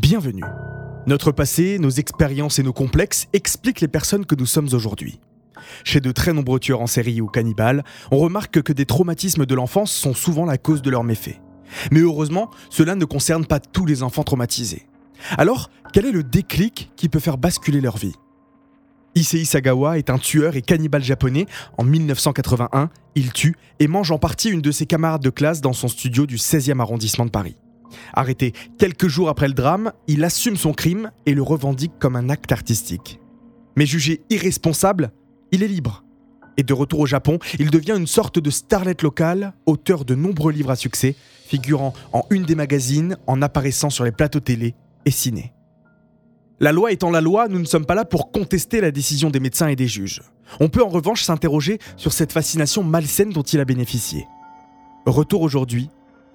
Bienvenue. Notre passé, nos expériences et nos complexes expliquent les personnes que nous sommes aujourd'hui. Chez de très nombreux tueurs en série ou cannibales, on remarque que des traumatismes de l'enfance sont souvent la cause de leurs méfaits. Mais heureusement, cela ne concerne pas tous les enfants traumatisés. Alors, quel est le déclic qui peut faire basculer leur vie? Issei Sagawa est un tueur et cannibale japonais. En 1981, il tue et mange en partie une de ses camarades de classe dans son studio du 16e arrondissement de Paris. Arrêté quelques jours après le drame, il assume son crime et le revendique comme un acte artistique. Mais jugé irresponsable, il est libre. Et de retour au Japon, il devient une sorte de starlet local, auteur de nombreux livres à succès, figurant en une des magazines, en apparaissant sur les plateaux télé et ciné. La loi étant la loi, nous ne sommes pas là pour contester la décision des médecins et des juges. On peut en revanche s'interroger sur cette fascination malsaine dont il a bénéficié. Retour aujourd'hui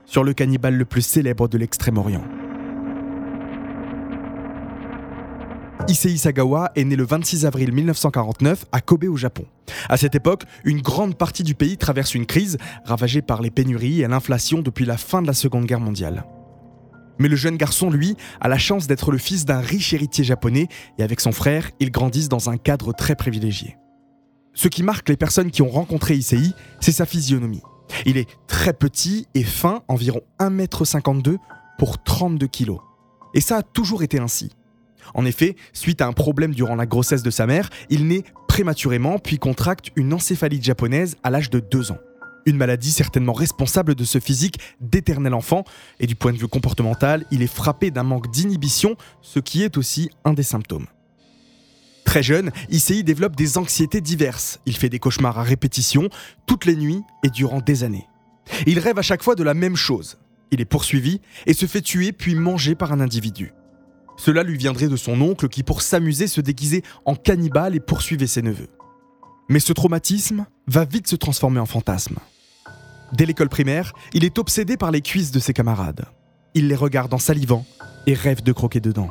sur le cannibale le plus célèbre de l'Extrême-Orient. Issei Sagawa est né le 26 avril 1949 à Kobe au Japon. À cette époque, une grande partie du pays traverse une crise ravagée par les pénuries et l'inflation depuis la fin de la Seconde Guerre mondiale. Mais le jeune garçon, lui, a la chance d'être le fils d'un riche héritier japonais et avec son frère, ils grandissent dans un cadre très privilégié. Ce qui marque les personnes qui ont rencontré Issei, c'est sa physionomie. Il est très petit et fin, environ 1m52 pour 32 kg. Et ça a toujours été ainsi. En effet, suite à un problème durant la grossesse de sa mère, il naît prématurément puis contracte une encéphalite japonaise à l'âge de 2 ans. Une maladie certainement responsable de ce physique d'éternel enfant, et du point de vue comportemental, il est frappé d'un manque d'inhibition, ce qui est aussi un des symptômes. Très jeune, Issei développe des anxiétés diverses. Il fait des cauchemars à répétition, toutes les nuits et durant des années. Il rêve à chaque fois de la même chose. Il est poursuivi et se fait tuer puis manger par un individu. Cela lui viendrait de son oncle qui, pour s'amuser, se déguisait en cannibale et poursuivait ses neveux. Mais ce traumatisme va vite se transformer en fantasme. Dès l'école primaire, il est obsédé par les cuisses de ses camarades. Il les regarde en salivant et rêve de croquer dedans.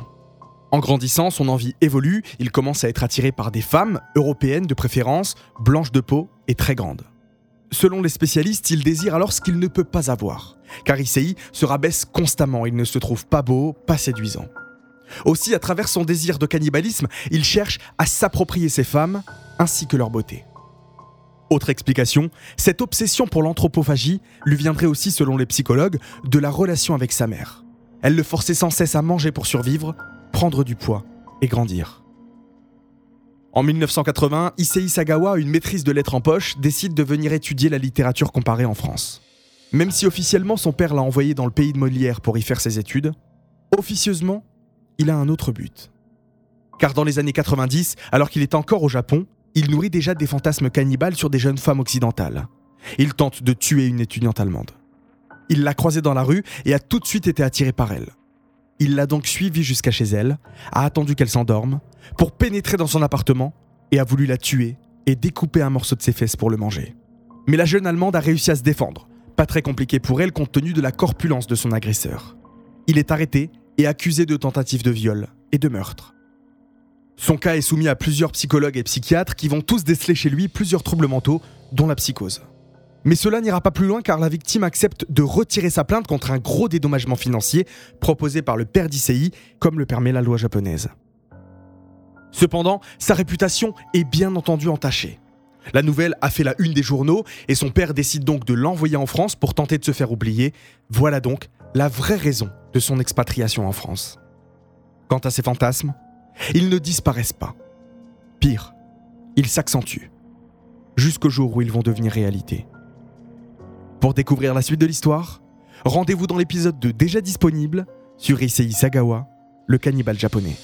En grandissant, son envie évolue, il commence à être attiré par des femmes, européennes de préférence, blanches de peau et très grandes. Selon les spécialistes, il désire alors ce qu'il ne peut pas avoir, car Issei se rabaisse constamment, il ne se trouve pas beau, pas séduisant. Aussi, à travers son désir de cannibalisme, il cherche à s'approprier ces femmes, ainsi que leur beauté. Autre explication, cette obsession pour l'anthropophagie lui viendrait aussi, selon les psychologues, de la relation avec sa mère. Elle le forçait sans cesse à manger pour survivre, prendre du poids et grandir. En 1980, Issei Sagawa, une maîtrise de lettres en poche, décide de venir étudier la littérature comparée en France. Même si officiellement son père l'a envoyé dans le pays de Molière pour y faire ses études, officieusement, il a un autre but. Car dans les années 90, alors qu'il est encore au Japon, il nourrit déjà des fantasmes cannibales sur des jeunes femmes occidentales. Il tente de tuer une étudiante allemande. Il l'a croisée dans la rue et a tout de suite été attiré par elle. Il l'a donc suivie jusqu'à chez elle, a attendu qu'elle s'endorme, pour pénétrer dans son appartement, et a voulu la tuer et découper un morceau de ses fesses pour le manger. Mais la jeune Allemande a réussi à se défendre, pas très compliqué pour elle compte tenu de la corpulence de son agresseur. Il est arrêté et accusé de tentative de viol et de meurtre. Son cas est soumis à plusieurs psychologues et psychiatres qui vont tous déceler chez lui plusieurs troubles mentaux, dont la psychose. Mais cela n'ira pas plus loin car la victime accepte de retirer sa plainte contre un gros dédommagement financier proposé par le père d'ICI, comme le permet la loi japonaise. Cependant, sa réputation est bien entendu entachée. La nouvelle a fait la une des journaux et son père décide donc de l'envoyer en France pour tenter de se faire oublier. Voilà donc la vraie raison de son expatriation en France. Quant à ses fantasmes, ils ne disparaissent pas. Pire, ils s'accentuent. Jusqu'au jour où ils vont devenir réalité. Pour découvrir la suite de l'histoire, rendez-vous dans l'épisode 2 déjà disponible sur Issei Sagawa, le cannibale japonais.